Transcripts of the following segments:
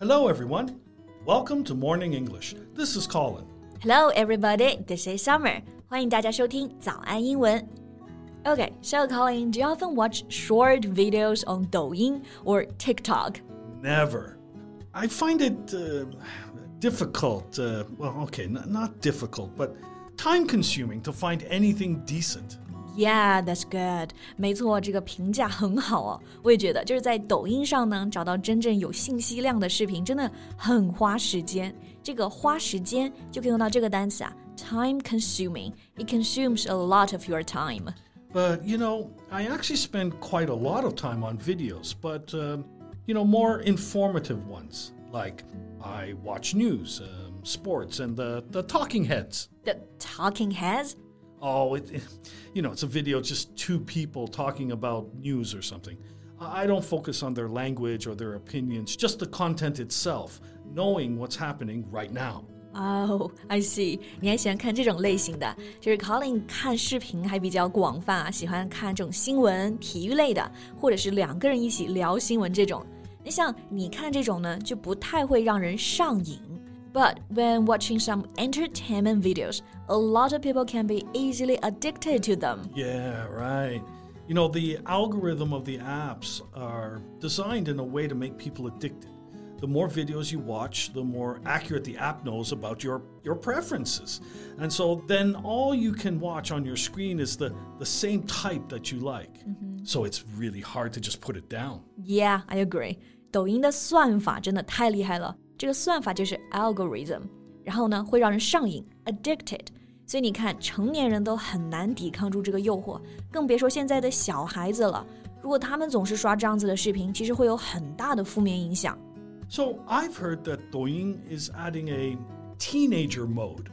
Hello, everyone. Welcome to Morning English. This is Colin. Hello, everybody. This is Summer. 欢迎大家收听早安英文。Okay, so Colin, do you often watch short videos on Douyin or TikTok? Never. I find it uh, difficult. Uh, well, okay, not difficult, but time consuming to find anything decent. Yeah, that's good. 没错，这个评价很好哦。我也觉得，就是在抖音上呢，找到真正有信息量的视频，真的很花时间。这个花时间就可以用到这个单词啊，time consuming. It consumes a lot of your time. But you know, I actually spend quite a lot of time on videos, but uh, you know, more informative ones. Like I watch news, um, sports, and the the talking heads. The talking heads. Oh, it, you know, it's a video just two people talking about news or something. I don't focus on their language or their opinions, just the content itself, knowing what's happening right now. Oh, I see. 你还喜欢看这种类型的，就是 Colin 看视频还比较广泛啊，喜欢看这种新闻、体育类的，或者是两个人一起聊新闻这种。那像你看这种呢，就不太会让人上瘾。but when watching some entertainment videos, a lot of people can be easily addicted to them. Yeah, right. You know, the algorithm of the apps are designed in a way to make people addicted. The more videos you watch, the more accurate the app knows about your, your preferences. And so then all you can watch on your screen is the, the same type that you like. Mm-hmm. So it's really hard to just put it down. Yeah, I agree. 抖音的算法真的太厉害了。这个算法就是 algorithm， 然后呢会让人上瘾 addicted。所以你看，成年人都很难抵抗住这个诱惑，更别说现在的小孩子了。如果他们总是刷这样子的视频，其实会有很大的负面影响。So I've heard that Douyin is adding a teenager mode.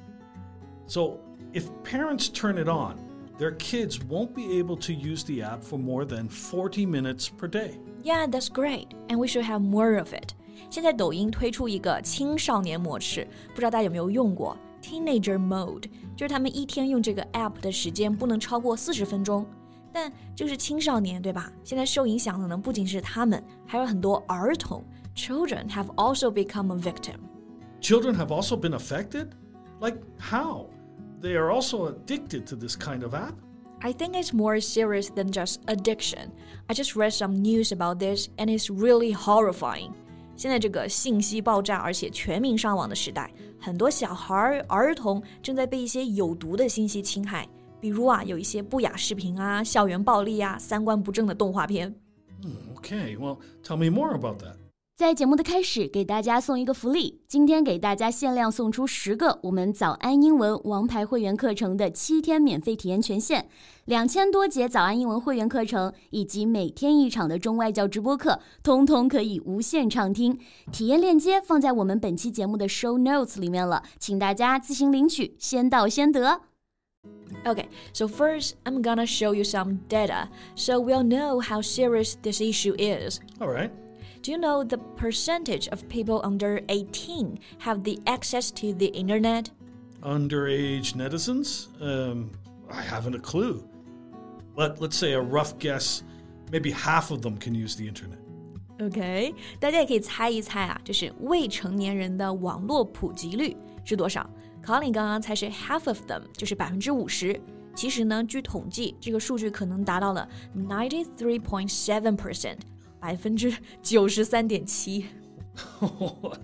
So if parents turn it on, their kids won't be able to use the app for more than 40 minutes per day. Yeah, that's great, and we should have more of it. 现在抖音推出一个青少年模式，不知道大家有没有用过 Teenager Mode，就是他们一天用这个 app 的时间不能超过四十分钟。但这是青少年，对吧？现在受影响的呢不仅是他们，还有很多儿童。Children have also become a victim. Children have also been affected? Like how? They are also addicted to this kind of app? I think it's more serious than just addiction. I just read some news about this and it's really horrifying. 现在这个信息爆炸，而且全民上网的时代，很多小孩儿、童正在被一些有毒的信息侵害。比如啊，有一些不雅视频啊、校园暴力啊、三观不正的动画片。Okay, well, tell me more about that. 在节目的开始，给大家送一个福利。今天给大家限量送出十个我们早安英文王牌会员课程的七天免费体验权限，两千多节早安英文会员课程以及每天一场的中外教直播课，通通可以无限畅听。体验链接放在我们本期节目的 show notes 里面了，请大家自行领取，先到先得。Okay, so first I'm gonna show you some data so we'll know how serious this issue is. All right. Do you know the percentage of people under 18 have the access to the internet? Underage netizens? Um, I haven't a clue. But let's say a rough guess, maybe half of them can use the internet. OK，大家也可以猜一猜啊，就是未成年人的网络普及率是多少？Colin 刚刚猜是 half of them，就是百分之五十。其实呢，据统计，这个数据可能达到了 ninety three point seven percent， 百分之九十三点七。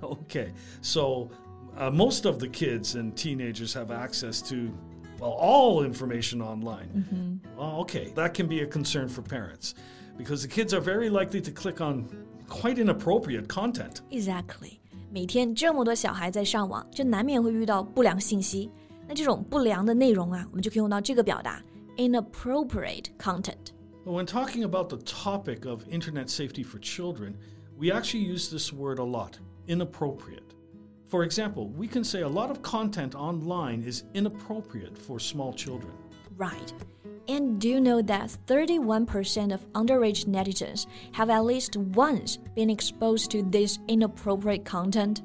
okay, so uh, most of the kids and teenagers have access to well all information online. Mm-hmm. Well, okay, that can be a concern for parents because the kids are very likely to click on quite inappropriate content. Exactly. 每天这么多小孩在上网，就难免会遇到不良信息。那这种不良的内容啊，我们就可以用到这个表达 inappropriate content。 When talking about the topic of internet safety for children, we actually use this word a lot inappropriate. For example, we can say a lot of content online is inappropriate for small children. Right. And do you know that 31% of underage netizens have at least once been exposed to this inappropriate content?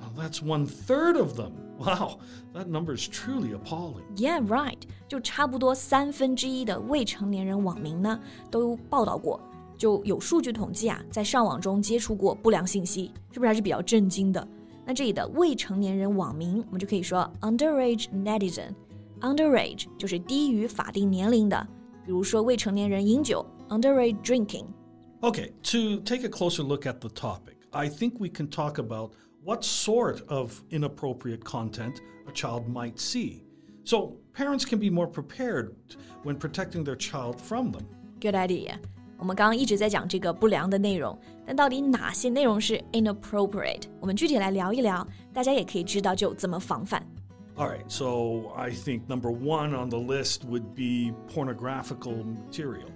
Well, that's one third of them. Wow, that number is truly appalling. Yeah, right. 就差不多三分之一的未成年人网民呢，都报道过，就有数据统计啊，在上网中接触过不良信息，是不是还是比较震惊的？那这里的未成年人网民，我们就可以说 underage netizen。underage 就是低于法定年龄的，比如说未成年人饮酒 underage drinking。Okay, to take a closer look at the topic, I think we can talk about what sort of inappropriate content a child might see. So parents can be more prepared when protecting their child from them. Good idea. 我们刚刚一直在讲这个不良的内容，但到底哪些内容是 inappropriate？我们具体来聊一聊，大家也可以知道就怎么防范。All right, so I think number one on the list would be pornographical material.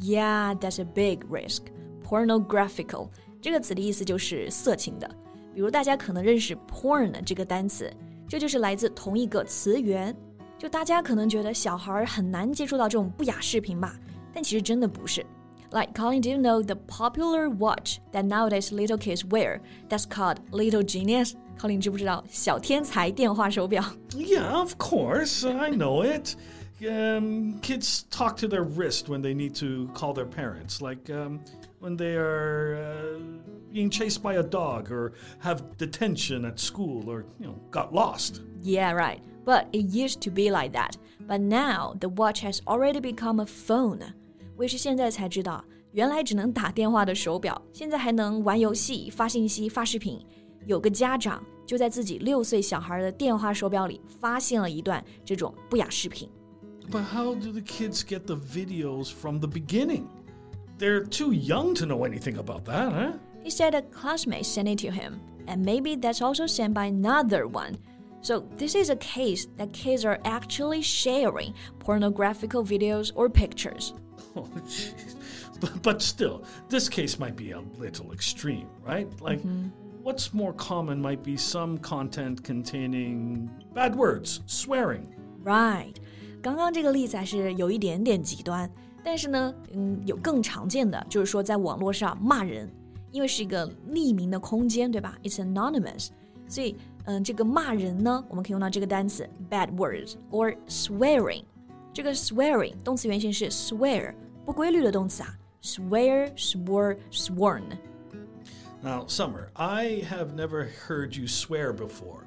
Yeah, that's a big risk. Pornographical 这个词的意思就是色情的。 比如大家可能认识 porn 这个单词，这就是来自同一个词源。就大家可能觉得小孩很难接触到这种不雅视频吧，但其实真的不是。Like Colin, do you know the popular watch that nowadays little kids wear? That's called Little Genius. Colin 知不知道小天才电话手表？Yeah, of course, I know it. Um, kids talk to their wrist when they need to call their parents, like um, when they are uh, being chased by a dog or have detention at school or you know got lost. Yeah, right. But it used to be like that. But now the watch has already become a phone. 我也是现在才知道，原来只能打电话的手表，现在还能玩游戏、发信息、发视频。有个家长就在自己六岁小孩的电话手表里发现了一段这种不雅视频。But how do the kids get the videos from the beginning? They're too young to know anything about that, huh? He said a classmate sent it to him, and maybe that's also sent by another one. So this is a case that kids are actually sharing pornographical videos or pictures. Oh, but, but still, this case might be a little extreme, right? Like, mm-hmm. what's more common might be some content containing bad words, swearing. Right. 刚刚这个例子还是有一点点极端， 但是呢，嗯，有更常见的，就是说在网络上骂人，因为是一个匿名的空间，对吧？It's anonymous，所以，嗯，这个骂人呢，我们可以用到这个单词 bad words or swearing。这个 swearing 动词原形是 swear，不规律的动词啊，swear, swore, sworn。Now, Summer, I have never heard you swear before,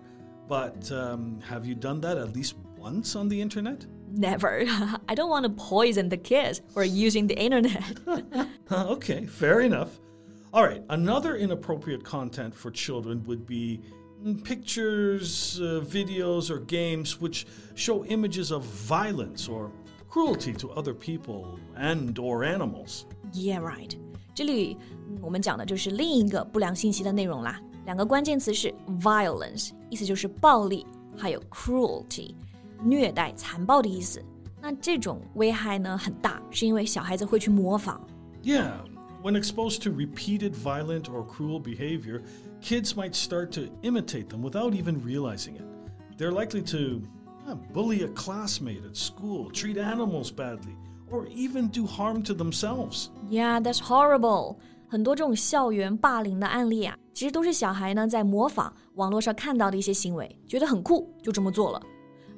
but um, have you done that at least once on the internet? Never. I don't want to poison the kids for using the internet. okay, fair enough. All right, another inappropriate content for children would be mm, pictures, uh, videos, or games which show images of violence or cruelty to other people and or animals. Yeah, right. 这里我们讲的就是另一个不良信息的内容啦。两个关键词是 violence，意思就是暴力，还有 cruelty。 虐待、残暴的意思。那这种危害呢很大，是因为小孩子会去模仿。Yeah, when exposed to repeated violent or cruel behavior, kids might start to imitate them without even realizing it. They're likely to bully a classmate at school, treat animals badly, or even do harm to themselves. Yeah, that's horrible. 很多这种校园霸凌的案例啊，其实都是小孩呢在模仿网络上看到的一些行为，觉得很酷，就这么做了。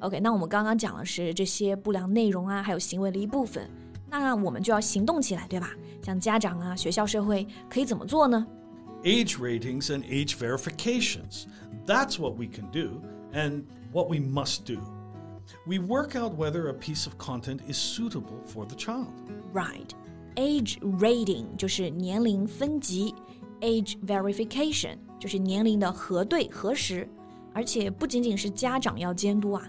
OK，那我们刚刚讲的是这些不良内容啊，还有行为的一部分，那我们就要行动起来，对吧？像家长啊、学校、社会可以怎么做呢？Age ratings and age verifications. That's what we can do and what we must do. We work out whether a piece of content is suitable for the child. Right. Age rating 就是年龄分级，age verification 就是年龄的核对核实，而且不仅仅是家长要监督啊。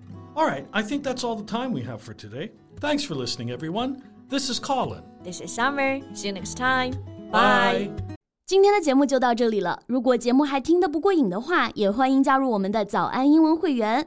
All right, I think that's all the time we have for today. Thanks for listening, everyone. This is Colin. This is Summer. See you next time. Bye. Bye. 今天的节目就到这里了。如果节目还听得不过瘾的话，也欢迎加入我们的早安英文会员。